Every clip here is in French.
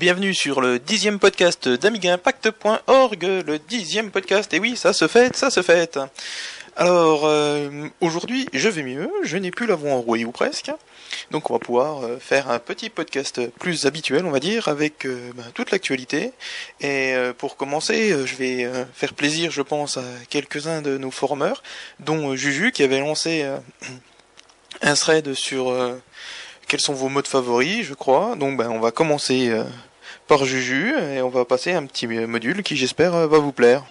bienvenue sur le dixième podcast d'AmigaImpact.org, le dixième podcast, et oui, ça se fait, ça se fait. Alors, euh, aujourd'hui, je vais mieux, je n'ai plus la voix enrouée ou presque, donc on va pouvoir euh, faire un petit podcast plus habituel, on va dire, avec euh, ben, toute l'actualité. Et pour commencer, je vais faire plaisir, je pense, à quelques-uns de nos forumers, dont Juju, qui avait lancé un thread sur quels sont vos modes favoris, je crois. Donc ben, on va commencer par Juju et on va passer un petit module qui j'espère va vous plaire.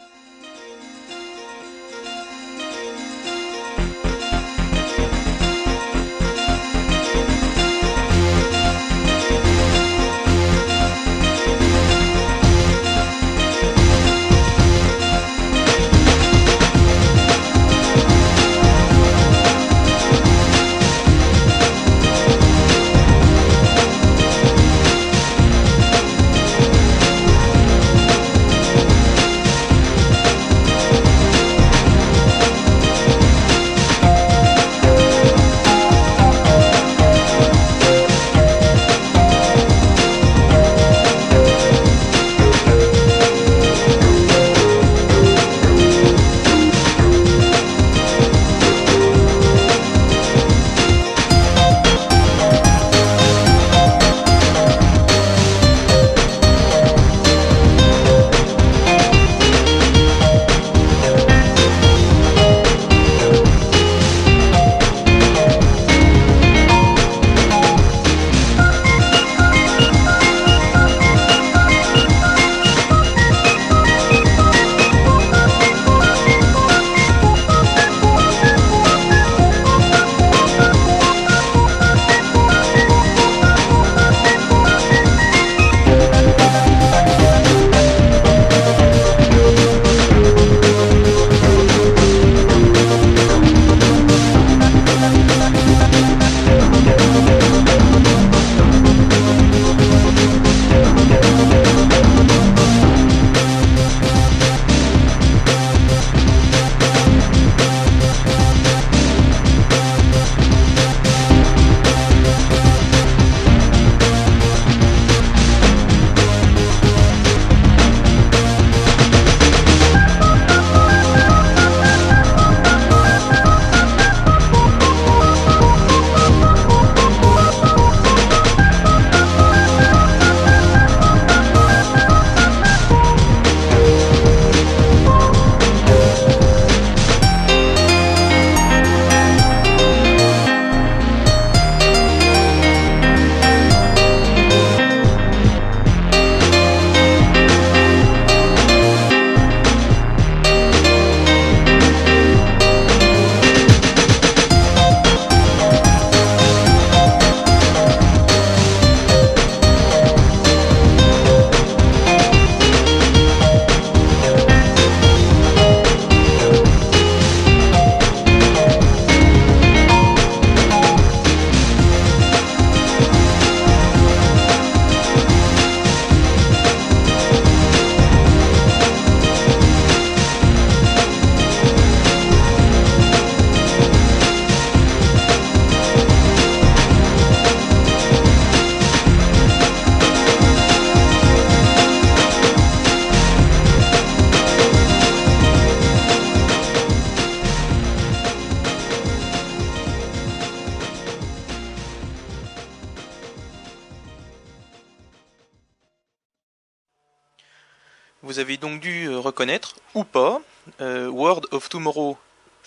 Dû euh, reconnaître, ou pas, euh, World of Tomorrow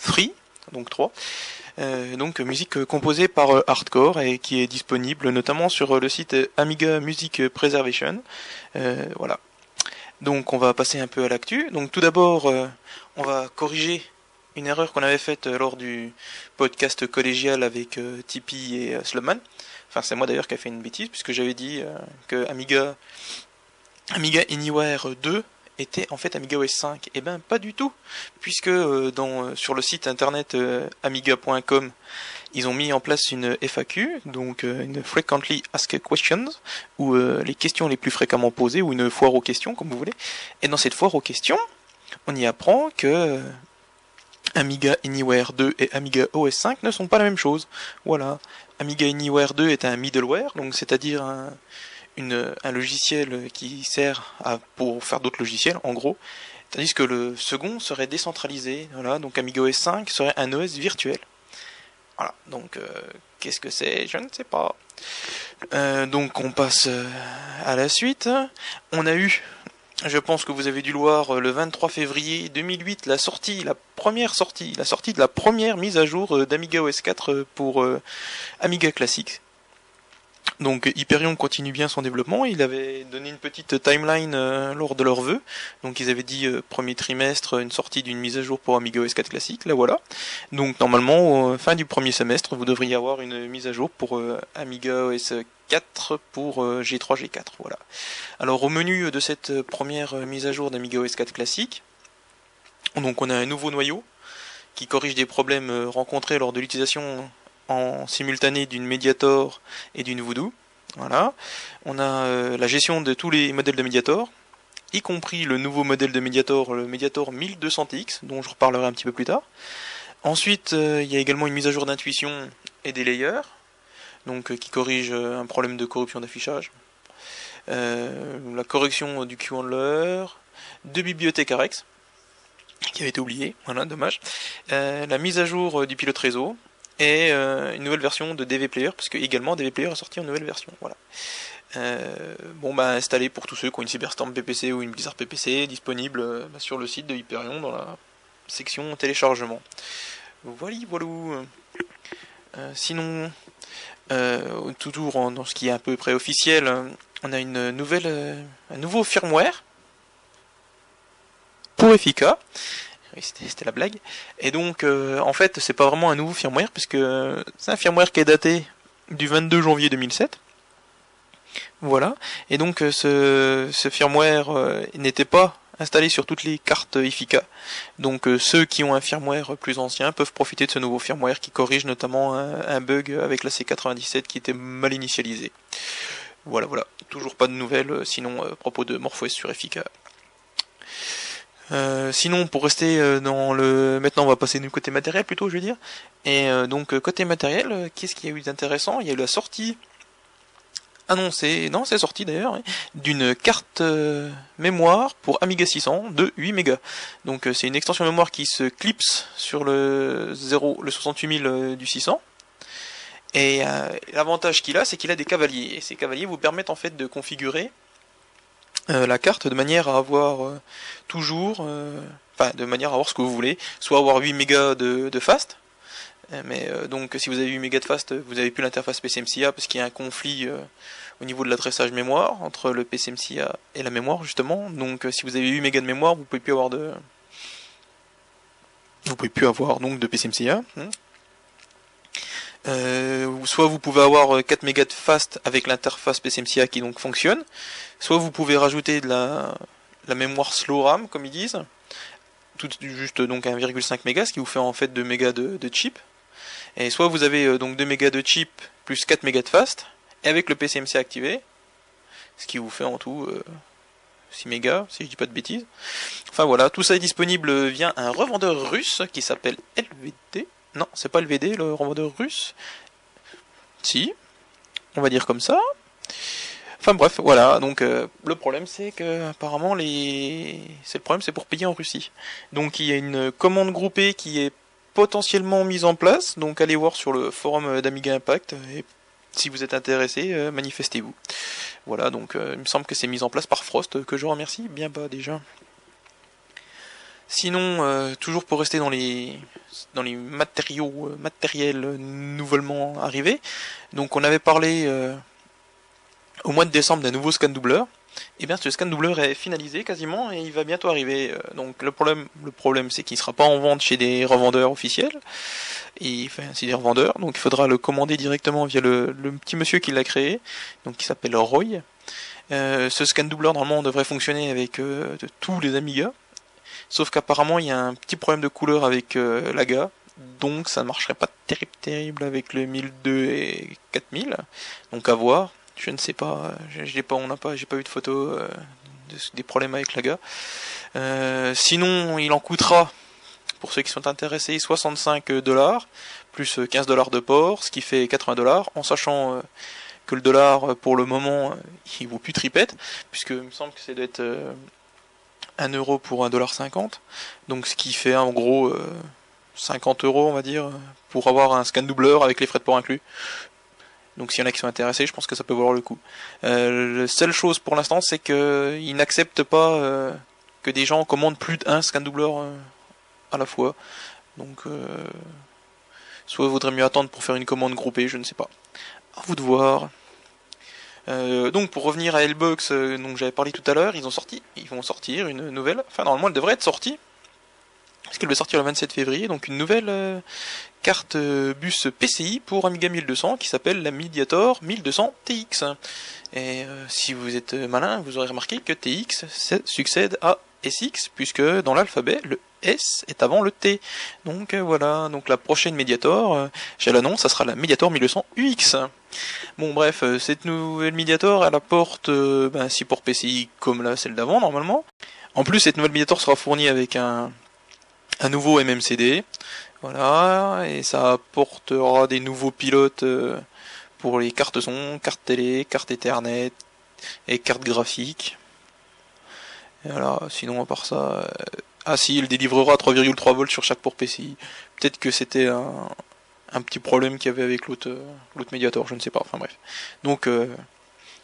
3, donc 3, euh, donc musique composée par Hardcore et qui est disponible notamment sur le site Amiga Music Preservation. voilà. Donc on va passer un peu à l'actu. Donc tout d'abord, on va corriger une erreur qu'on avait faite lors du podcast collégial avec Tipeee et Slumman. Enfin, c'est moi d'ailleurs qui a fait une bêtise puisque j'avais dit que Amiga Amiga Anywhere 2 était en fait Amiga OS 5. Eh ben pas du tout, puisque euh, euh, sur le site internet euh, amiga.com, ils ont mis en place une FAQ, donc une Frequently Asked Questions, ou les questions les plus fréquemment posées, ou une foire aux questions, comme vous voulez. Et dans cette foire aux questions, on y apprend que Amiga Anywhere 2 et Amiga OS 5 ne sont pas la même chose. Voilà. Amiga Anywhere 2 est un middleware, donc c'est-à-dire un, un logiciel qui sert à, pour faire d'autres logiciels, en gros, tandis que le second serait décentralisé. Voilà, donc AmigaOS 5 serait un OS virtuel. Voilà, donc euh, qu'est-ce que c'est? Je ne sais pas. Euh, donc on passe euh, à la suite. On a eu, je pense que vous avez dû le voir, le 23 février 2008, la sortie, la première sortie, la sortie de la première mise à jour d'Amiga OS 4 pour Amiga Classic. Donc Hyperion continue bien son développement. Il avait donné une petite timeline euh, lors de leur vœu. Donc ils avaient dit euh, premier trimestre une sortie d'une mise à jour pour Amiga OS 4 classique. Là voilà. Donc normalement fin du premier semestre vous devriez avoir une mise à jour pour euh, Amiga OS 4 pour G3 G4. Voilà. Alors au menu de cette première mise à jour d'Amiga OS 4 classique, donc on a un nouveau noyau qui corrige des problèmes rencontrés lors de l'utilisation simultané d'une Mediator et d'une Voodoo. Voilà. On a euh, la gestion de tous les modèles de Mediator, y compris le nouveau modèle de Mediator, le Mediator 1200X, dont je reparlerai un petit peu plus tard. Ensuite, euh, il y a également une mise à jour d'intuition et des layers, donc euh, qui corrige un problème de corruption d'affichage. la correction du Q-handler, deux bibliothèques AREX, qui avait été oublié, voilà, dommage. la mise à jour du pilote réseau, et euh, une nouvelle version de DV Player, parce que également DV Player a sorti une nouvelle version. Voilà. Euh, bon bah installé pour tous ceux qui ont une Cyberstorm PPC ou une Blizzard PPC, disponible euh, bah, sur le site de Hyperion dans la section téléchargement. Voilà, voilà. sinon, toujours dans ce qui est un peu préofficiel, on a une nouvelle, un nouveau firmware pour Effica c'était la blague. Et donc, euh, en fait, c'est pas vraiment un nouveau firmware, puisque c'est un firmware qui est daté du 22 janvier 2007. Voilà. Et donc, euh, ce, firmware euh, n'était pas installé sur toutes les cartes IFICA. Donc, ceux qui ont un firmware plus ancien peuvent profiter de ce nouveau firmware qui corrige notamment un, bug avec la C97 qui était mal initialisé. Voilà, voilà. Toujours pas de nouvelles, sinon à propos de MorphOS sur Effica. Euh, sinon, pour rester euh, dans le, maintenant on va passer du côté matériel plutôt, je veux dire. Et euh, donc côté matériel, qu'est-ce qu'il y a eu d'intéressant? Il y a eu la sortie annoncée, non, c'est sorti d'ailleurs, d'une carte mémoire pour Amiga 600 de 8 mégas. Donc c'est une extension mémoire qui se clipse sur le 0, le 68000 du 600. Et l'avantage qu'il a, c'est qu'il a des cavaliers. Et ces cavaliers vous permettent en fait de configurer la carte de manière à avoir euh, toujours, euh, enfin de manière à avoir ce que vous voulez, soit avoir 8 mégas de, fast, mais donc si vous avez 8 mégas de fast, vous avez plus l'interface PCMCIA parce qu'il y a un conflit au niveau de l'adressage mémoire entre le PCMCIA et la mémoire justement. Donc si vous avez 8 mégas de mémoire, vous pouvez plus avoir de vous pouvez plus avoir donc de PCMCIA. Euh, soit vous pouvez avoir 4 mégas de fast avec l'interface PCMCIA qui donc fonctionne, soit vous pouvez rajouter de la, mémoire slow RAM comme ils disent, tout juste donc 1,5 mégas, ce qui vous fait en fait 2 mégas de, chip. Et soit vous avez euh, donc 2 mégas de chip plus 4 mégas de fast, et avec le PCMCIA activé, ce qui vous fait en tout 6 euh, mégas, si je dis pas de bêtises. Enfin voilà, tout ça est disponible via un revendeur russe qui s'appelle LVD. Non, c'est pas le VD, le revendeur russe? Si, on va dire comme ça. Enfin bref, voilà. Donc euh, le problème c'est que apparemment les, c'est le problème c'est pour payer en Russie. Donc il y a une commande groupée qui est potentiellement mise en place. Donc allez voir sur le forum d'Amiga Impact et si vous êtes intéressé, euh, manifestez-vous. Voilà. Donc euh, il me semble que c'est mis en place par Frost que je remercie bien bas déjà. Sinon, toujours pour rester dans les dans les matériaux euh, matériels nouvellement arrivés. Donc on avait parlé euh, au mois de décembre d'un nouveau scan doubleur. Et eh bien ce scan doubleur est finalisé quasiment et il va bientôt arriver. Euh, donc le problème, le problème c'est qu'il ne sera pas en vente chez des revendeurs officiels. Et enfin, c'est des revendeurs, donc il faudra le commander directement via le, petit monsieur qui l'a créé, donc qui s'appelle Roy. ce scan doubleur normalement devrait fonctionner avec tous les Amiga. Sauf qu'apparemment il y a un petit problème de couleur avec euh, l'AGA, donc ça ne marcherait pas terrible terrible avec le 1002 et 4000. Donc à voir, je ne sais pas, j'ai pas, on n'a pas, j'ai pas eu de photo euh, des problèmes avec l'AGA. Euh, sinon, il en coûtera pour ceux qui sont intéressés 65 dollars plus 15 dollars de port, ce qui fait 80 dollars, en sachant que le dollar, pour le moment, il vaut plus tripette, puisque il me semble que c'est d'être 1 euro pour 1,50$. Donc ce qui fait en gros 50 euros, on va dire, pour avoir un scan doubleur avec les frais de port inclus. Donc s'il y en a qui sont intéressés, je pense que ça peut valoir le coup. Euh, la seule chose pour l'instant, c'est qu'ils n'acceptent pas euh, que des gens commandent plus d'un scan doubleur euh, à la fois. Donc soit il vaudrait mieux attendre pour faire une commande groupée, je ne sais pas. À vous de voir. Donc pour revenir à Lbox, dont j'avais parlé tout à l'heure, ils ont sorti, ils vont sortir une nouvelle. Enfin normalement elle devrait être sortie, parce qu'elle va sortir le 27 février, donc une nouvelle euh, carte euh, bus PCI pour Amiga 1200 qui s'appelle la Mediator 1200 TX. Et euh, si vous êtes malin, vous aurez remarqué que TX succède à SX, puisque dans l'alphabet, le S est avant le T. Donc voilà, donc la prochaine Mediator, j'ai l'annonce, ça sera la Mediator 1200 UX. Bon bref, cette nouvelle Mediator, elle apporte ben, un PCI comme là, celle d'avant normalement. En plus, cette nouvelle Mediator sera fournie avec un, nouveau MMCD, voilà, et ça apportera des nouveaux pilotes euh, pour les cartes son, cartes télé, cartes Ethernet et cartes graphiques. Voilà, sinon à part ça, euh, ah si, il délivrera 3,3 volts sur chaque port PCI. Peut-être que c'était un, un, petit problème qu'il y avait avec l'autre euh, l'autre médiator, je ne sais pas. Enfin bref. Donc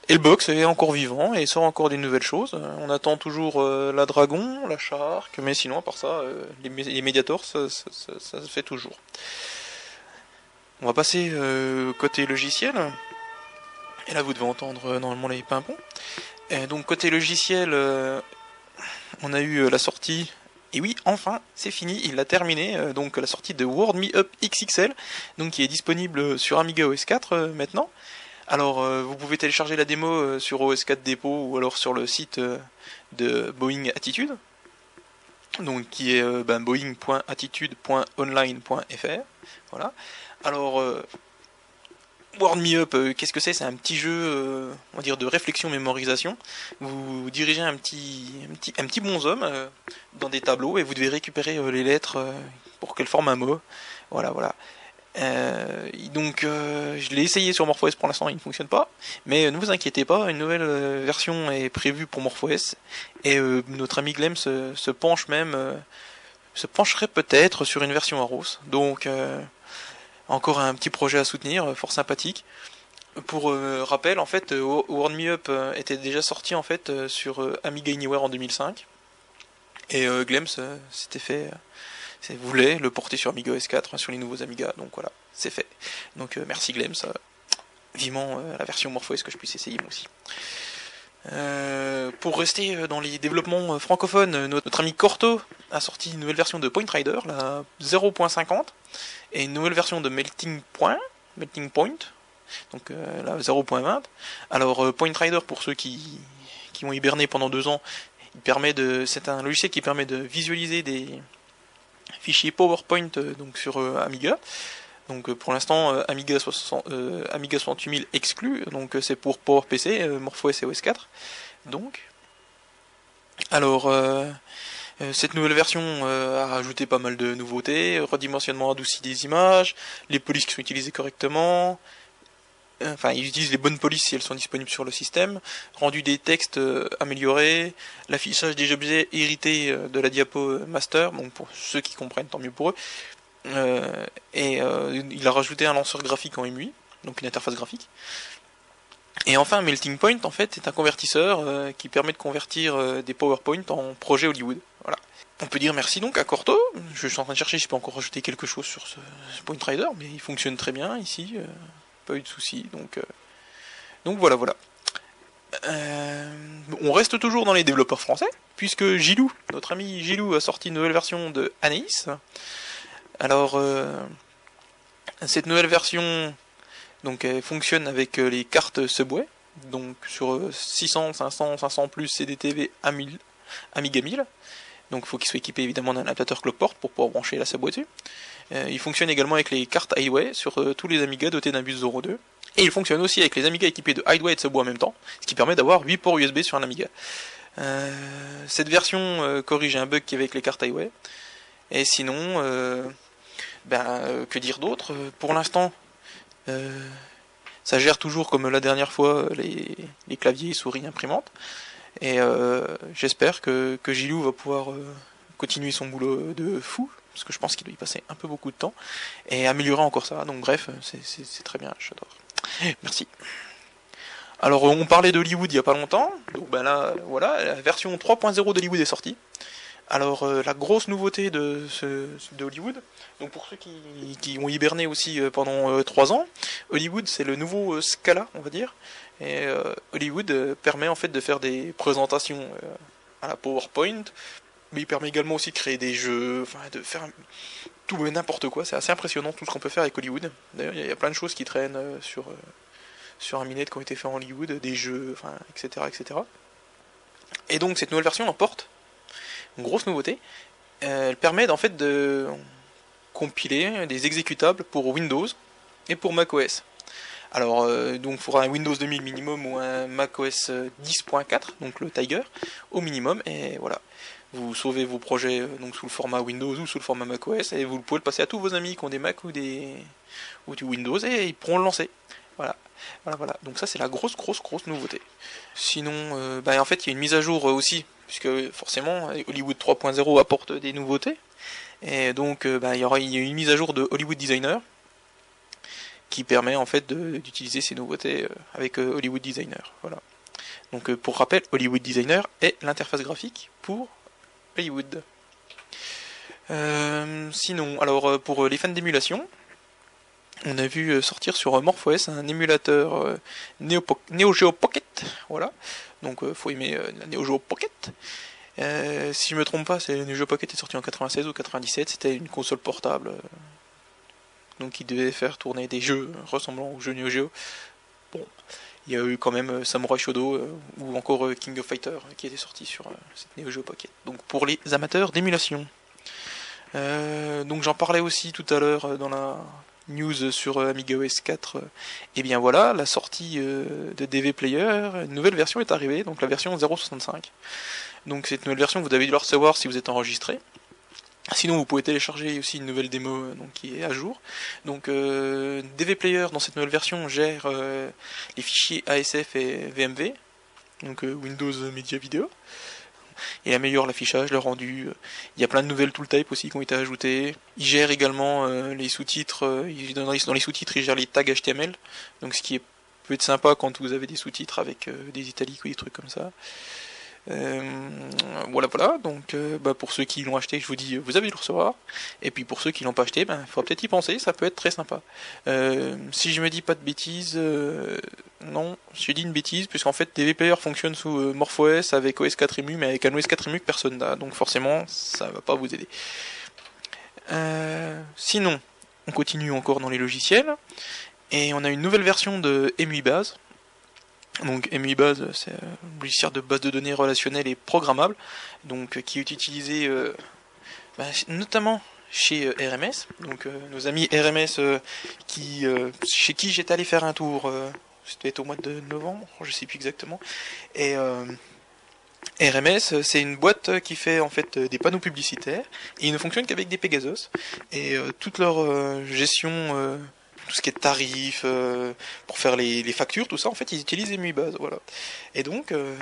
et le box est encore vivant et sort encore des nouvelles choses. On attend toujours euh, la dragon, la shark, mais sinon à part ça, euh, les, les médiators, ça, se fait toujours. On va passer euh, côté logiciel. Et là vous devez entendre normalement les pimpons. Et donc côté logiciel, on a eu la sortie et oui, enfin, c'est fini, il l'a terminé. donc la sortie de World Me Up XXL, donc qui est disponible sur Amiga OS 4 maintenant. Alors, euh, vous pouvez télécharger la démo euh, sur OS4 Depot ou alors sur le site euh, de Boeing Attitude, donc qui est ben, boeing.attitude.online.fr. Voilà. Alors, World Me Up, qu'est-ce que c'est? C'est un petit jeu, on va dire, de réflexion mémorisation. Vous dirigez un petit, un petit, un petit bonhomme dans des tableaux et vous devez récupérer les lettres pour qu'elles forment un mot. Voilà, voilà. Euh, donc euh, je l'ai essayé sur MorphOS pour l'instant, il ne fonctionne pas. Mais ne vous inquiétez pas, une nouvelle euh, version est prévue pour MorphOS et notre ami Glem se, penche même, se pencherait peut-être sur une version Aros. Donc encore un petit projet à soutenir, fort sympathique. Pour rappel, en fait, Warn Me Up était déjà sorti en fait sur Amiga Anywhere en 2005 et Glems s'était fait voulait le porter sur Amiga OS 4, hein, sur les nouveaux Amiga, donc voilà, c'est fait. Donc euh, merci Glems, vivement euh, la version MorphOS que je puisse essayer moi aussi. Euh, pour rester dans les développements francophones, notre ami Corto a sorti une nouvelle version de Point Rider, la 0.50, et une nouvelle version de Melting Point, Point, donc la 0.20. Alors Point Rider, pour ceux qui, qui ont hiberné pendant deux ans, il permet de, c'est un logiciel qui permet de visualiser des, fichier PowerPoint euh, donc sur euh, Amiga. Donc euh, pour l'instant Amiga, 60, Amiga 68000 exclu, donc c'est pour PowerPC, MorphOS et OS 4. Donc, alors cette nouvelle version a rajouté pas mal de nouveautés, redimensionnement adouci des images, les polices qui sont utilisées correctement, enfin ils utilisent les bonnes polices si elles sont disponibles sur le système, rendu des textes euh, améliorés, l'affichage des objets hérités euh, de la diapo master, donc pour ceux qui comprennent tant mieux pour eux, euh, et il a rajouté un lanceur graphique en MUI, donc une interface graphique. Et enfin, Melting Point, en fait, est un convertisseur qui permet de convertir des PowerPoint en projets Hollywood. Voilà. On peut dire merci donc à Corto. Je suis en train de chercher si je peux encore rajouter quelque chose sur ce, ce Point Rider, mais il fonctionne très bien ici pas eu de soucis. Donc, euh, donc voilà, voilà. Euh, on reste toujours dans les développeurs français, puisque Gilou, notre ami Gilou, a sorti une nouvelle version de Anaïs. Alors, euh, cette nouvelle version, donc, fonctionne avec les cartes Subway, donc sur 600, 500, 500 plus CDTV Amiga 1000. Donc, il faut qu'il soit équipé évidemment d'un adaptateur Clockport pour pouvoir brancher la Subway dessus. Euh, il fonctionne également avec les cartes Highway sur euh, tous les Amiga dotés d'un bus 02. Et il fonctionne aussi avec les Amiga équipés de Highway et de Subway en même temps, ce qui permet d'avoir 8 ports USB sur un Amiga. Euh, cette version corrige un bug qui est avec les cartes Highway. Et sinon, ben, que dire d'autre Pour l'instant, ça gère toujours comme la dernière fois les, claviers, souris, imprimantes. Et j'espère que, que Gilou va pouvoir continuer son boulot de fou, parce que je pense qu'il doit y passer un peu beaucoup de temps, et améliorer encore ça. Donc bref, c'est très bien, j'adore. Merci. Alors on parlait d'Hollywood il y a pas longtemps, donc ben là voilà, la version 3.0 d'Hollywood est sortie. Alors euh, la grosse nouveauté de, Hollywood, donc pour ceux qui, ont hiberné aussi euh, pendant 3 euh, ans, Hollywood c'est le nouveau Scala on va dire, et Hollywood permet en fait de faire des présentations à la PowerPoint, mais il permet également aussi de créer des jeux, enfin de faire tout et n'importe quoi, c'est assez impressionnant tout ce qu'on peut faire avec Hollywood. D'ailleurs il y, a plein de choses qui traînent sur sur un minette qui ont été faits en Hollywood, des jeux, etc., etc. Et donc cette nouvelle version emporte grosse nouveauté. Elle permet en fait de compiler des exécutables pour Windows et pour macOS. Alors euh, donc pour un Windows 2000 minimum ou un macOS 10.4, donc le Tiger au minimum et voilà. Vous sauvez vos projets euh, donc sous le format Windows ou sous le format macOS et vous pouvez le passer à tous vos amis qui ont des Mac ou des ou du Windows et ils pourront le lancer. Voilà. Voilà, voilà. Donc ça c'est la grosse, grosse, grosse nouveauté. Sinon, euh, bah, en fait, il y a une mise à jour euh, aussi, puisque forcément Hollywood 3.0 apporte des nouveautés. Et donc, euh, bah, il y aura une mise à jour de Hollywood Designer qui permet en fait d'utiliser ces nouveautés avec Hollywood Designer. Voilà. Donc, pour rappel, Hollywood Designer est l'interface graphique pour Hollywood. sinon, alors pour les fans d'émulation, on a vu euh, sortir sur euh, MorphOS un émulateur euh, Neo, Geo Pocket, voilà. Donc faut aimer la Neo Geo Pocket. si je me trompe pas, c'est Neo Geo Pocket est sorti en 96 ou 97. C'était une console portable, donc qui devait faire tourner des jeux ressemblant aux jeux Neo Geo. Bon, il y a eu quand même Samurai Shodown ou encore King of Fighter qui était sorti sur cette Neo Geo Pocket. Donc pour les amateurs d'émulation. donc j'en parlais aussi tout à l'heure dans la news sur euh, Amiga OS 4, et bien voilà, la sortie euh, de DV Player, une nouvelle version est arrivée, donc la version 0.65. Donc cette nouvelle version, vous devez le recevoir si vous êtes enregistré. Sinon, vous pouvez télécharger aussi une nouvelle démo euh, donc, qui est à jour. Donc, DV Player dans cette nouvelle version gère les fichiers ASF et VMV, donc Windows Media Video il améliore l'affichage, le rendu. Il y a plein de nouvelles tooltypes aussi qui ont été ajoutées. Il gère également euh, les sous-titres. Euh, dans les sous-titres, il gère les tags HTML. Donc ce qui est peut être sympa quand vous avez des sous-titres avec euh, des italiques ou des trucs comme ça. Euh, voilà, voilà. Donc, euh, bah, pour ceux qui l'ont acheté, je vous dis, vous avez le recevoir. Et puis pour ceux qui l'ont pas acheté, ben, il faudra peut-être y penser. Ça peut être très sympa. Euh, si je me dis pas de bêtises, non, j'ai dit une bêtise, puisqu'en fait, TV Player fonctionne sous MorphOS avec OS 4 EMU, mais avec un OS 4 EMU que personne n'a. Donc forcément, ça va pas vous aider. sinon, on continue encore dans les logiciels. Et on a une nouvelle version de EMUI Base donc MUBase, c'est un logiciel de base de données relationnelle et programmable, donc qui est utilisé euh, bah, notamment chez euh, RMS. Donc euh, nos amis RMS qui, chez qui j'étais allé faire un tour, c'était au mois de novembre, je sais plus exactement. Et RMS, c'est une boîte qui fait en fait des panneaux publicitaires et ils ne fonctionnent qu'avec des Pegasus et toute leur gestion tout ce qui est tarif, euh, pour faire les, factures, tout ça, en fait, ils utilisent EmuBase, voilà. Et donc, euh,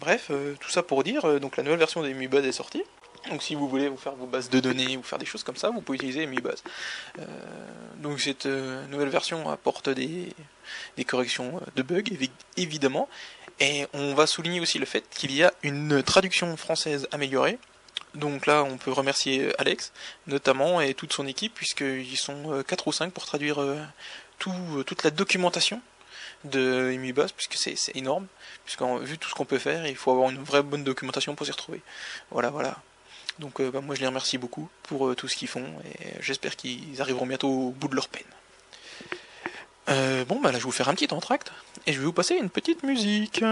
bref, euh, tout ça pour dire, donc la nouvelle version d'EmuBase est sortie. Donc si vous voulez vous faire vos bases de données ou faire des choses comme ça, vous pouvez utiliser EmuBase. donc cette nouvelle version apporte des corrections de bugs, évidemment. Et on va souligner aussi le fait qu'il y a une traduction française améliorée donc là, on peut remercier Alex, notamment, et toute son équipe, puisqu'ils sont 4 euh, ou 5 pour traduire euh, tout, euh, toute la documentation de Emibas, puisque c'est énorme, puisque vu tout ce qu'on peut faire, il faut avoir une vraie bonne documentation pour s'y retrouver. Voilà, voilà. Donc bah, moi je les remercie beaucoup pour tout ce qu'ils font, et j'espère qu'ils arriveront bientôt au bout de leur peine. bon, bah là je vais vous faire un petit entracte, et je vais vous passer une petite musique.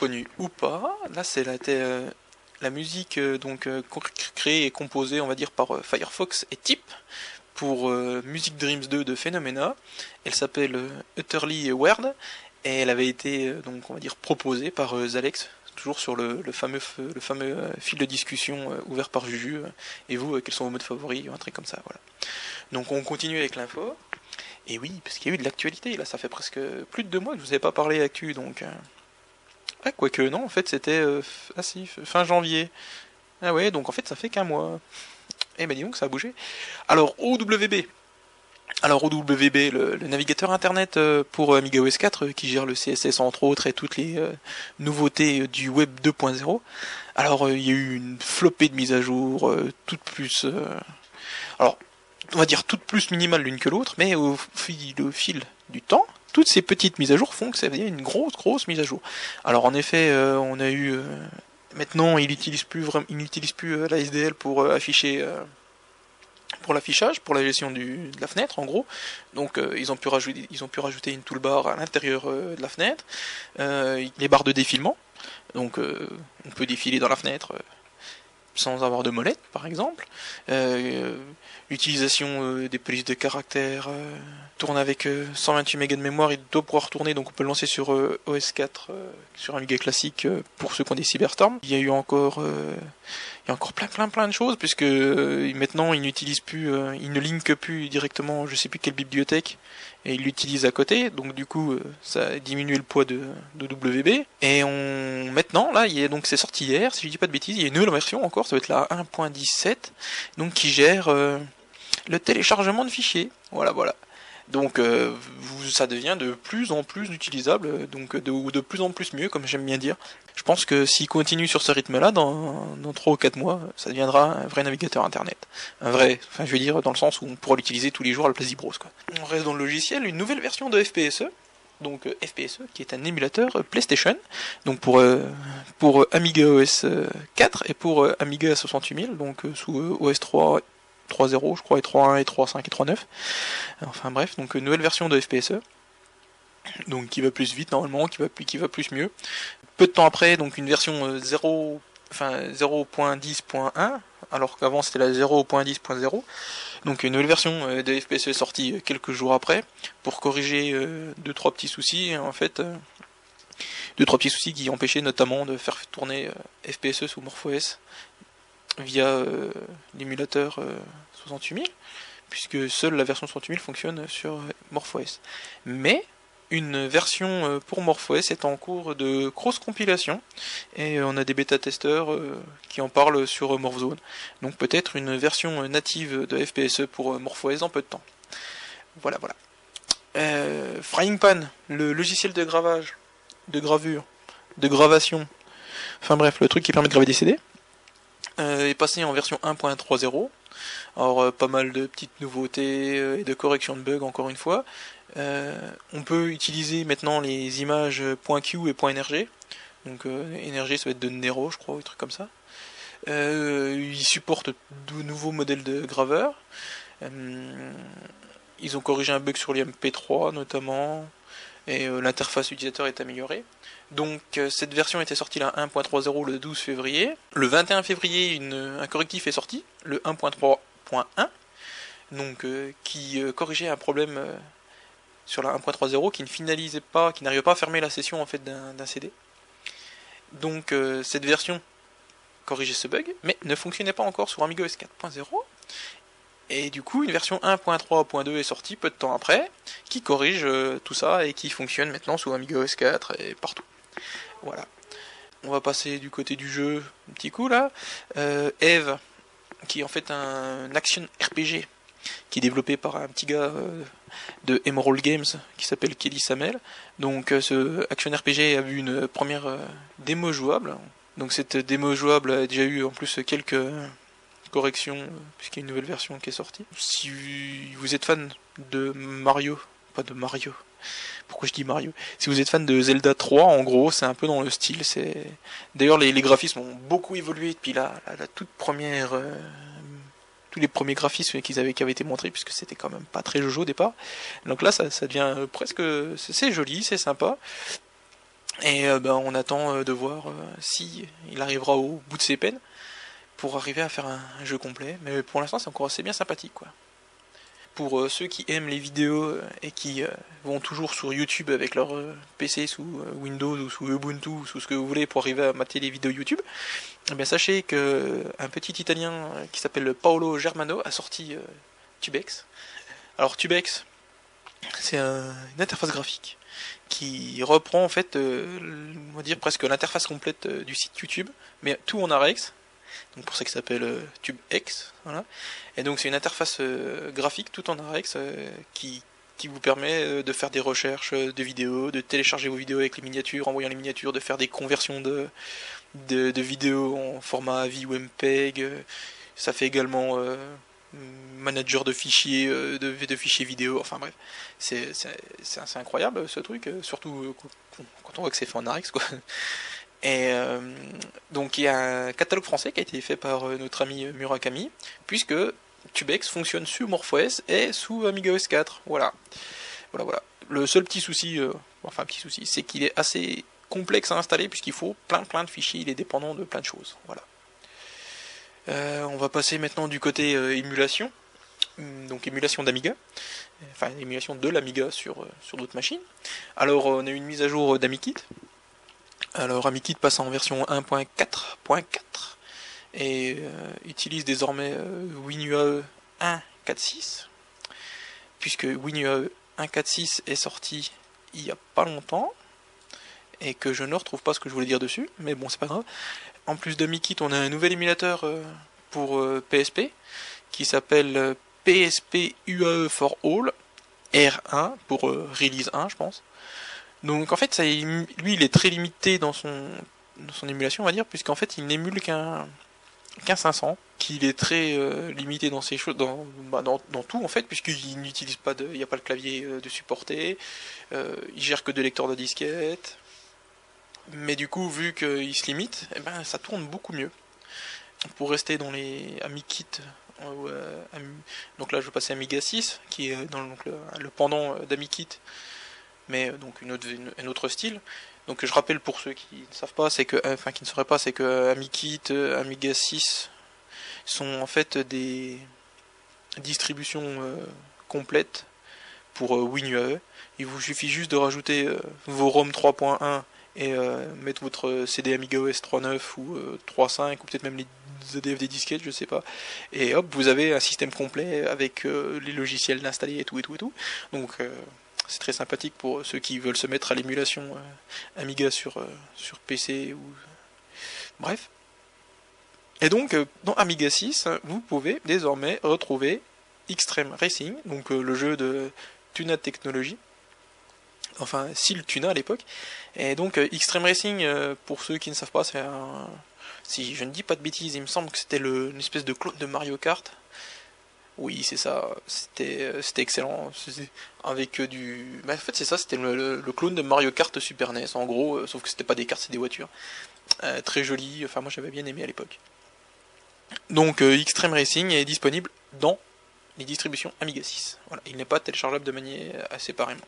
Reconnu ou pas, là c'est la, la musique donc créée et composée, on va dire, par Firefox et Tip pour Music Dreams 2 de Phenomena. Elle s'appelle Utterly Weird et elle avait été donc on va dire proposée par Zalex toujours sur le, fameux, le fameux euh, fil de discussion euh, ouvert par Juju. Euh, et vous, quels sont vos modes favoris Un truc comme ça, voilà. Donc on continue avec l'info. Et oui, parce qu'il y a eu de l'actualité, là, ça fait presque plus de deux mois que je vous avais pas parlé actu, donc... Ouais, quoique non, en fait c'était ah, si, fin janvier. Ah ouais, donc en fait ça fait qu'un mois. Eh ben dis donc, ça a bougé. Alors, OWB, alors OWB, le, le navigateur internet euh, pour Amiga OS 4 euh, qui gère le CSS entre autres et toutes les euh, nouveautés du web 2.0. Alors il y a eu une flopée de mises à jour, toutes plus, alors on va dire toutes plus minimales l'une que l'autre, mais au fil du temps, toutes ces petites mises à jour font que ça devient une grosse grosse mise à jour. Alors en effet, on a eu maintenant il n'utilise plus vraiment, il n'utilise plus la SDL pour afficher pour l'affichage, pour la gestion de la fenêtre en gros. Donc euh, ils, ont pu rajouter, ils ont pu rajouter une toolbar à l'intérieur euh, de la fenêtre, euh, les barres de défilement, donc on peut défiler dans la fenêtre sans avoir de molette par exemple. L'utilisation des polices de caractère tourne avec 128 MB de mémoire, il doit pouvoir tourner, donc on peut le lancer sur OS 4, sur un Amiga classique pour ceux qui ont des Cyberstorm. Il y a eu encore il y a encore plein plein plein de choses puisque euh, maintenant il n'utilise plus, euh, il ne link plus directement, je sais plus quelle bibliothèque et il l'utilise à côté. Donc du coup euh, ça a diminué le poids de, de WB. Et on maintenant là, il a, donc c'est sorti hier, si je dis pas de bêtises, il y a une nouvelle version encore, ça va être la 1.17, donc qui gère le téléchargement de fichiers. Voilà voilà. Donc euh, ça devient de plus en plus utilisable, donc de, ou de plus en plus mieux, comme j'aime bien dire. Je pense que s'il continue sur ce rythme-là, dans, dans 3 ou 4 mois, ça deviendra un vrai navigateur internet. Un vrai, enfin je veux dire, dans le sens où on pourra l'utiliser tous les jours à la place d'Ibros. On reste dans le logiciel, une nouvelle version de FPSE, donc euh, FPSE qui est un émulateur euh, PlayStation donc pour pour Amiga OS 4 et pour Amiga 68000 donc sous OS 3 3.0 je crois et 3.1 et 3.5 et 3.9 enfin bref donc une nouvelle version de FPSE donc qui va plus vite normalement qui va plus qui va plus mieux. Peu de temps après donc une version 0 euh, enfin 0.10.1 alors qu'avant c'était la 0.10.0 donc une nouvelle version euh, de FPSE est sortie euh, quelques jours après pour corriger deux trois petits soucis en fait deux trois petits soucis qui empêchaient notamment de faire tourner FPSE sous MorphOS via euh, l'émulateur 68000, euh, puisque seule la version 68000 fonctionne sur euh, MorphOS. Mais une version pour MorphOS est en cours de cross-compilation et on a des bêta-testeurs qui en parlent sur MorphZone. Donc peut-être une version native de FPSE pour MorphOS en peu de temps. Voilà, voilà. Frying Pan, le logiciel de gravage, de gravure, de gravation, enfin bref, le truc qui permet de graver des CD, euh, est passé en version 1.30. Alors euh, pas mal de petites nouveautés euh, et de corrections de bugs encore une fois. on peut utiliser maintenant les images .q et .nrg. Donc NRG ça va être de Nero je crois, ou un truc comme ça. ils supportent de nouveaux modèles de graveurs. ils ont corrigé un bug sur les MP3 notamment. Et l'interface utilisateur est améliorée. Donc euh, cette version était sortie la 1.30 le 12 février. Le 21 février, un correctif est sorti, le 1.3.1, donc euh, qui euh, corrigeait un problème sur la 1.30 qui ne finalisait pas, qui n'arrivait pas à fermer la session en fait d'un CD. Donc cette version corrigeait ce bug, mais ne fonctionnait pas encore sur Amiga OS 4.0. Et du coup, une version 1.3.2 est sortie peu de temps après, qui corrige tout ça et qui fonctionne maintenant sous Amiga OS 4 et partout. Voilà. On va passer du côté du jeu un petit coup là. Euh, Eve, qui est en fait un action RPG, qui est développé par un petit gars euh, de Emerald Games qui s'appelle Kelly Samel. Donc euh, ce action RPG a vu une première démo jouable. Donc cette démo jouable a déjà eu en plus quelques corrections puisqu'il y a une nouvelle version qui est sortie. Si vous êtes fan de Mario, pas de Mario, pourquoi je dis Mario? Si vous êtes fan de Zelda 3, en gros, c'est un peu dans le style. C'est d'ailleurs les, graphismes ont beaucoup évolué depuis la, toute première, euh, tous les premiers graphismes qu'ils avaient qui avaient été montrés, puisque c'était quand même pas très jojo au départ. Donc là, ça, devient presque, c'est joli, c'est sympa. Et ben, on attend de voir si il arrivera au bout de ses peines pour arriver à faire un, jeu complet. Mais pour l'instant, c'est encore assez bien sympathique, quoi. Pour ceux qui aiment les vidéos et qui vont toujours sur YouTube avec leur PC sous Windows ou sous Ubuntu ou sous ce que vous voulez pour arriver à mater les vidéos YouTube, eh bien sachez que un petit Italien qui s'appelle Paolo Germano a sorti Tubex. Alors Tubex, c'est une interface graphique qui reprend en fait, euh, on va dire presque l'interface complète euh, du site YouTube, mais tout en RX. Donc pour ça qu'il s'appelle euh, TubeX, voilà. Et donc c'est une interface graphique tout en RX qui qui vous permet de faire des recherches de vidéos, de télécharger vos vidéos avec les miniatures, en voyant les miniatures, de faire des conversions de, de, vidéos en format AVI ou MPEG. Ça fait également manager de fichiers, euh, de, de, fichiers vidéo, enfin bref, c'est incroyable ce truc, euh, surtout euh, quand on voit que c'est fait en ARX quoi. Et donc il y a un catalogue français qui a été fait par notre ami Murakami, puisque Tubex fonctionne sous MorphOS et sous AmigaOS 4. Voilà. Voilà. Le seul petit souci, enfin petit souci, c'est qu'il est assez complexe à installer puisqu'il faut plein plein de fichiers, il est dépendant de plein de choses. Voilà. Euh, on va passer maintenant du côté euh, émulation, hum, donc émulation d'Amiga, enfin émulation de l'Amiga sur, euh, sur d'autres machines. Alors on a eu une mise à jour d'AmiKit. Alors AmiKit passe en version 1.4.4 et utilise désormais WinUAE 1.4.6 puisque WinUAE 1.4.6 est sorti il n'y a pas longtemps et que je ne retrouve pas ce que je voulais dire dessus, mais bon c'est pas grave en plus de Mikit, on a un nouvel émulateur euh, pour PSP euh, qui s'appelle euh, PSP UAE for All R1 pour Release 1, je pense. Donc en fait, lui, il est très limité dans son, émulation, on va dire, puisqu'en fait, il n'émule qu'un qu'un 500, qu'il est très limité dans ses choses, dans, bah, dans, tout en fait, puisqu'il n'utilise pas de, il n'y a pas le clavier de supporter, il gère que de lecteurs de disquettes, mais du coup, vu qu'il se limite, eh ben, ça tourne beaucoup mieux. Pour rester dans les AmiKit, euh, donc là je vais passer Amiga 6, qui est dans le, pendant d'AmiKit, mais donc une autre, un autre style. Donc je rappelle pour ceux qui ne savent pas, c'est que, enfin qui ne sauraient pas, c'est que AmiKit, Amiga 6 sont en fait des distributions euh, complètes pour euh, WinUAE. Il vous suffit juste de rajouter vos ROM 3.1 et euh, mettre votre CD Amiga OS 3.9 ou 3.5 euh, ou peut-être même les EDF des disquettes, je sais pas. Et hop, vous avez un système complet avec euh, les logiciels installés et tout et tout et tout. Donc c'est très sympathique pour ceux qui veulent se mettre à l'émulation Amiga sur, sur PC ou bref. Et donc dans Amiga 6, vous pouvez désormais retrouver Extreme Racing, donc le jeu de Tuna Technology enfin le Tuna à l'époque. Et donc euh, Extreme Racing, euh, pour ceux qui ne savent pas, c'est un... Si je ne dis pas de bêtises, il me semble que c'était une espèce de clone de Mario Kart. Oui, c'est ça. C'était euh, excellent. Avec du. Bah, en fait, c'est ça. C'était le, clone de Mario Kart Super NES. En gros, sauf que c'était pas des cartes, c'est des voitures. très joli. Enfin, moi, j'avais bien aimé à l'époque. Donc, Extreme Racing est disponible dans les distributions Amiga 6. Voilà. Il n'est pas téléchargeable de manière séparément.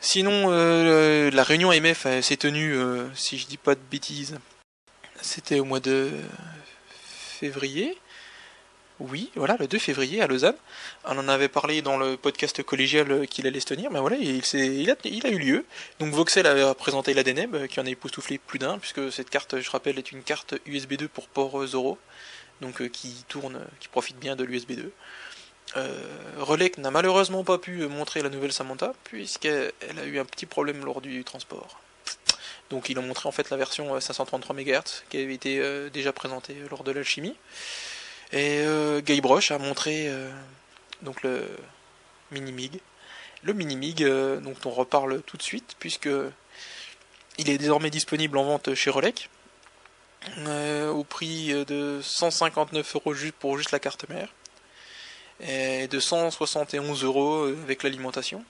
Sinon, euh, la réunion MF s'est tenue, euh, si je dis pas de bêtises, c'était au mois de février. Oui, voilà, le 2 février à Lausanne. On en avait parlé dans le podcast collégial qu'il allait se tenir, mais voilà, il, a, eu lieu. Donc Voxel a présenté la DNEB, qui en a époustouflé plus d'un, puisque cette carte, je rappelle, est une carte USB 2 pour port Zoro, donc euh, qui tourne, qui profite bien de l'USB 2. Euh, n'a malheureusement pas pu montrer la nouvelle Samantha, puisqu'elle a eu un petit problème lors du transport. Donc ils ont montré en fait la version 533 euh, MHz qui avait été euh, déjà présentée lors de l'alchimie. Et euh, a montré donc le mini-mig. Le mini-mig dont on reparle tout de suite, puisque il est désormais disponible en vente chez Rolec. au prix de 159 euros pour juste la carte mère et de 171 euros avec l'alimentation.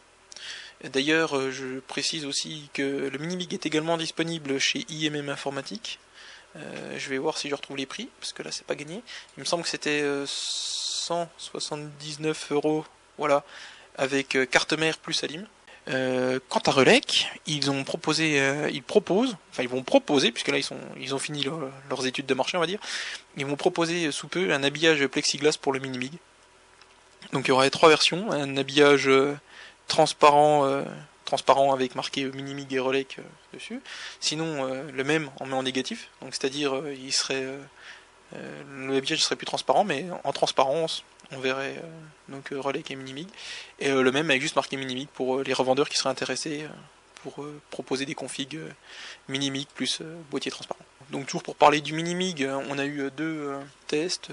D'ailleurs, euh, je précise aussi que le Minimig est également disponible chez IMM Informatique. Euh, je vais voir si je retrouve les prix, parce que là c'est pas gagné. Il me semble que c'était 179 euh, euros, voilà, avec carte mère plus Alim. Euh, quant à Relec, ils ont proposé, euh, ils proposent, enfin ils vont proposer, puisque là ils sont, ils ont fini leur- leurs études de marché, on va dire, ils vont proposer sous peu un habillage plexiglas pour le Minimig. Donc il y aura trois versions, un habillage euh, transparent, euh, transparent avec marqué Minimig et Relec euh, dessus. Sinon euh, le même en mais en négatif, donc c'est-à-dire euh, il serait, euh, le habillage serait plus transparent, mais en transparence on verrait donc Relec et Minimig. Et le même avec juste marqué Minimig pour les revendeurs qui seraient intéressés pour proposer des configs Minimig plus boîtier transparent. Donc toujours pour parler du Minimig, on a eu deux tests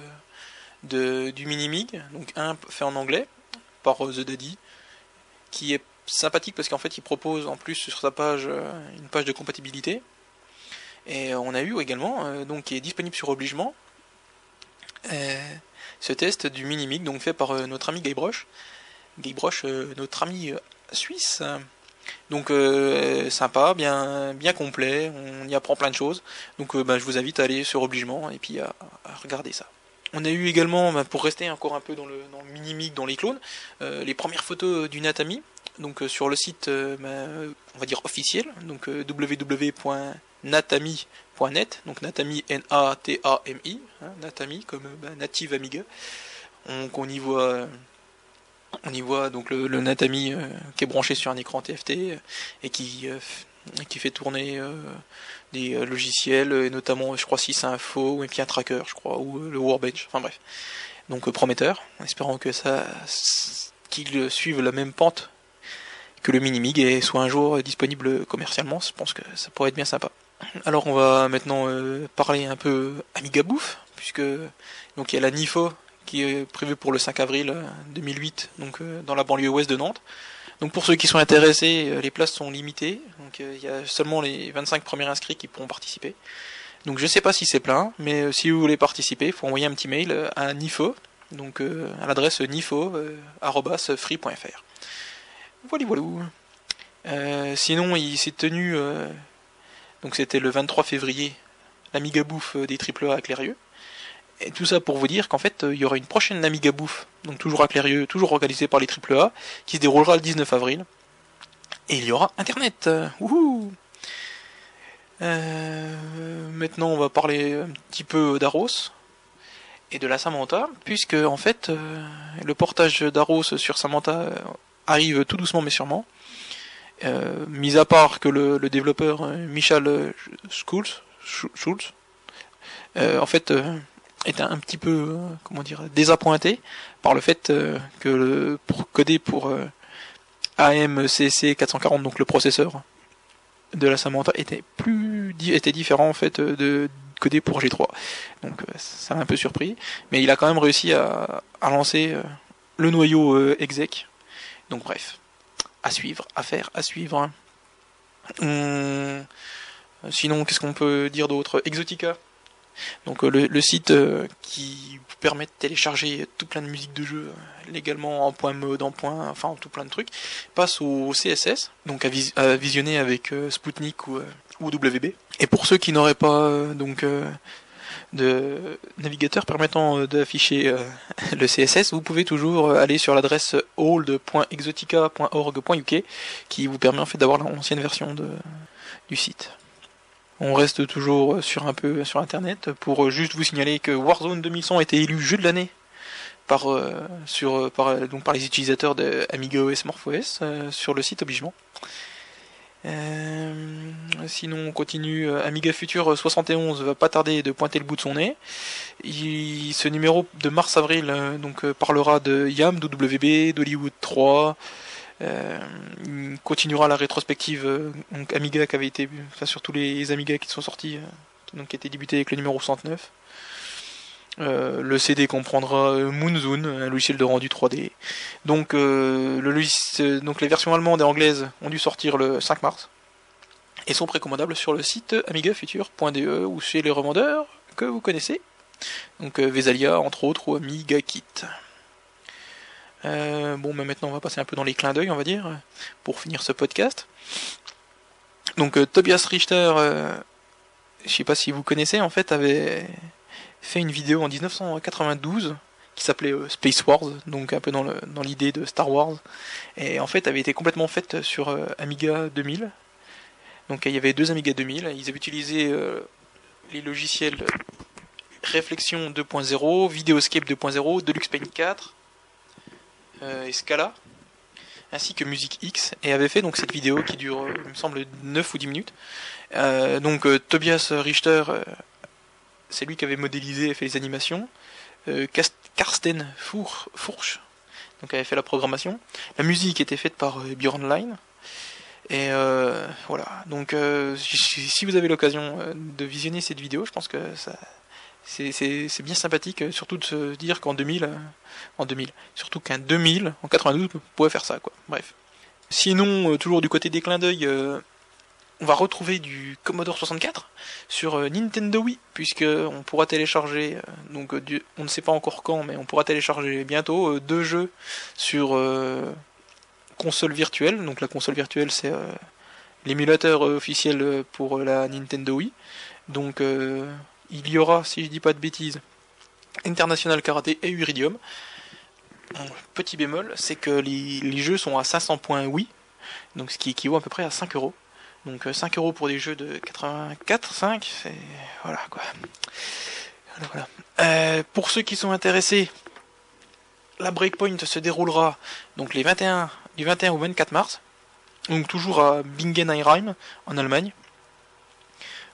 de, du Minimig. Donc un fait en anglais par The Daddy, qui est sympathique parce qu'en fait il propose en plus sur sa page euh, une page de compatibilité. Et on a eu également, euh, donc qui est disponible sur obligement, euh, ce test du Minimig, donc fait par notre ami Guybrush. Guybrush, notre ami suisse. Donc sympa, bien, bien complet, on y apprend plein de choses. Donc bah, je vous invite à aller sur obligement et puis à, regarder ça. On a eu également, bah, pour rester encore un peu dans le, dans le Minimig, dans les clones, les premières photos du Natami. Donc euh, sur le site, euh, on va dire officiel, donc euh, www.natami.net, donc Natami N-A-T-A-M-I, hein, Natami comme bah, Native Amiga. Donc on y voit, on y voit donc le, Natami qui est branché sur un écran TFT et qui qui fait tourner des logiciels et notamment je crois si c'est Info et puis un tracker je crois ou le Workbench enfin bref donc prometteur en espérant que ça s- qu'il euh, suive la même pente que le Minimig soit un jour euh, disponible commercialement je pense que ça pourrait être bien sympa alors on va maintenant euh, parler un peu Amiga Bouffe puisque donc il y a la NIFO qui est prévue pour le 5 avril euh, 2008 donc euh, dans la banlieue ouest de Nantes donc pour ceux qui sont intéressés, euh, les places sont limitées. Donc euh, il y a seulement les 25 premiers inscrits qui pourront participer. Donc je sais pas si c'est plein, mais euh, si vous voulez participer, il faut envoyer un petit mail euh, à Nifo, donc euh, à l'adresse nifo@free.fr. Voilà voilà. Euh, sinon, il s'est tenu, euh, donc c'était le 23 février, l'Amiga Bouffe des AAA à Clérieux. Et tout ça pour vous dire qu'en fait, euh, il y aura une prochaine Amiga Bouffe, donc toujours à Clérieux, toujours organisée par les AAA, qui se déroulera le 19 avril. Et il y aura Internet. euh, Wouhou Euh, Maintenant, on va parler un petit peu d'Aros et de la Samantha, puisque en fait, euh, le portage d'Aros sur Samantha euh, arrive tout doucement mais sûrement. Euh, mis à part que le, développeur euh, Michel euh, Schulz, en fait, est un, petit peu, comment dire, désappointé par le fait que le, pour pour AMCC 440, donc le processeur de la Samantha, était plus était différent en fait de coder pour G3. Donc ça m'a un peu surpris, mais il a quand même réussi à, à lancer le noyau exec. Donc bref, à suivre, à faire, à suivre. hein. Hum, Sinon, qu'est-ce qu'on peut dire d'autre? Exotica. Donc euh, le, site euh, qui permet de télécharger tout plein de musique de jeu euh, légalement en point mode, en point, enfin en tout plein de trucs, passe au CSS, donc à, vis- à visionner avec Spoutnik ou, ou WB. Et pour ceux qui n'auraient pas donc de navigateur permettant euh, d'afficher euh, le CSS, vous pouvez toujours euh, aller sur l'adresse old.exotica.org.uk qui vous permet en fait d'avoir l'ancienne version du site. On reste toujours sur un peu sur internet pour juste vous signaler que Warzone 2100 a été élu jeu de l'année par les utilisateurs de Amiga OS MorphOS sur le site obligement. Euh, sinon on continue. Euh, Amiga Future 71 va pas tarder de pointer le bout de son nez. Ce numéro de mars avril euh, donc parlera de YAM, d'OWB, d'Hollywood 3, euh, il continuera la rétrospective donc Amiga qui avait été enfin sur tous les Amiga qui sont sortis qui, donc qui étaient débutés avec le numéro 109 Euh, le CD comprendra euh, Moonzone un logiciel de rendu 3D donc euh, donc les versions allemandes et anglaises ont dû sortir le 5 mars et sont précommandables sur le site amigafuture.de ou chez les revendeurs que vous connaissez. Donc euh, Vesalia entre autres ou Amiga Kit bon, mais maintenant on va passer un peu dans les clins d'œil, on va dire, pour finir ce podcast. Donc Tobias Richter, je sais pas si vous connaissez, en fait, avait fait une vidéo en 1992 qui s'appelait Space Wars, donc un peu dans l'idée de Star Wars, et en fait avait été complètement faite sur Amiga 2000. Donc il y avait deux Amiga 2000, ils avaient utilisé les logiciels Réflexion 2.0, Videoscape 2.0, Deluxe Paint 4 et Scala ainsi que Music X, et avait fait donc cette vidéo qui dure, euh, il me semble, 9 ou 10 minutes. Euh, donc euh, Tobias Richter, c'est lui qui avait modélisé et fait les animations. Karsten Fourch, donc avait fait la programmation. La musique était faite par Bjorn Line. Et voilà. Donc, si vous avez l'occasion de visionner cette vidéo, je pense que c'est bien sympathique, euh, surtout de se dire qu'en 2000, euh, en 2000, surtout qu'en 2000, en 92, on pouvait faire ça, quoi. Bref. Sinon, euh, toujours du côté des clins d'œil, on va retrouver du Commodore 64 sur Nintendo Wii, puisque on pourra télécharger, donc on ne sait pas encore quand, mais on pourra télécharger bientôt deux jeux sur console virtuelle. Donc la console virtuelle, c'est l'émulateur officiel pour la Nintendo Wii. Donc il y aura, si je dis pas de bêtises, International Karaté et Uridium. Petit bémol, c'est que les, jeux sont à 500 points oui, donc ce qui équivaut à peu près à 5 euros. Donc 5 euh, euros pour des jeux de 84, 5, c'est voilà quoi. Euh, pour ceux qui sont intéressés, la Breakpoint se déroulera donc les 21, du 21 au 24 mars, donc toujours à Bingen en Allemagne.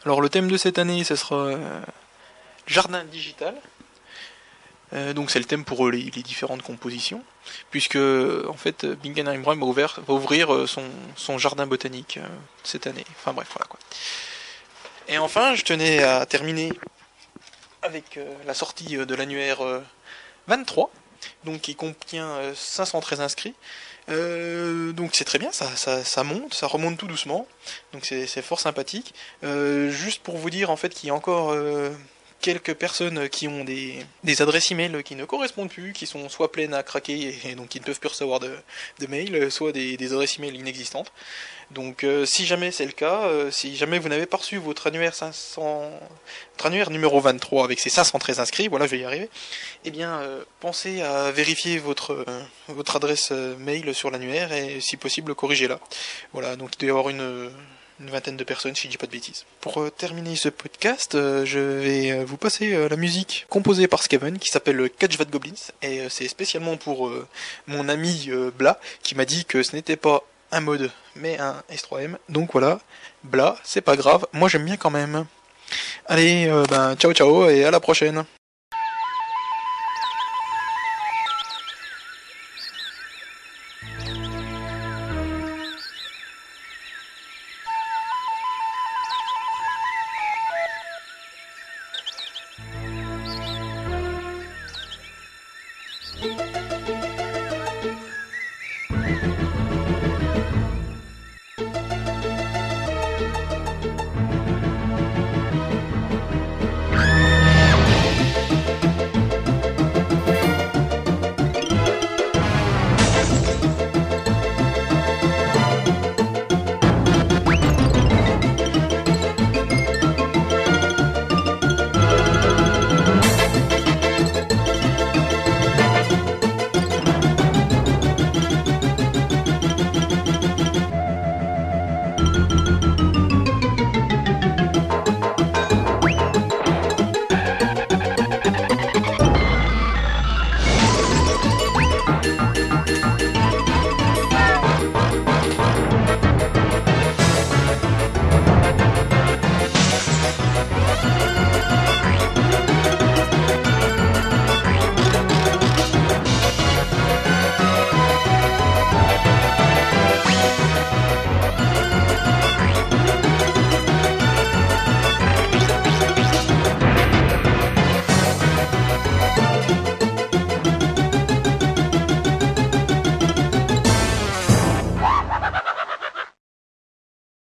Alors le thème de cette année, ce sera euh, jardin digital. Euh, donc c'est le thème pour les, différentes compositions, puisque en fait Bingenheim va, va ouvrir euh, son, jardin botanique cette année. Enfin bref, voilà quoi. Et enfin, je tenais à terminer avec la sortie de l'annuaire 23, donc qui contient 513 inscrits. Euh, donc c'est très bien, ça, monte, ça remonte tout doucement, donc c'est fort sympathique. Euh, juste pour vous dire en fait qu'il y a encore euh, quelques personnes qui ont des, adresses email qui ne correspondent plus, qui sont soit pleines à craquer et, donc qui ne peuvent plus recevoir de, de mails, soit des, adresses email inexistantes. Donc euh, si jamais c'est le cas, euh, si jamais vous n'avez pas reçu votre annuaire 500, votre annuaire numéro 23 avec ses 513 inscrits, voilà je vais y arriver, eh bien euh, pensez à vérifier votre votre adresse mail sur l'annuaire et si possible corrigez-la. Voilà, donc il doit y avoir une, une vingtaine de personnes si je dis pas de bêtises. Pour terminer ce podcast, je vais vous passer la musique composée par Skaven qui s'appelle Catch That Goblins et c'est spécialement pour mon ami Bla qui m'a dit que ce n'était pas un mode, mais un S3M. Donc voilà, bla, c'est pas grave. Moi j'aime bien quand même. Allez, euh, ben ciao ciao et à la prochaine.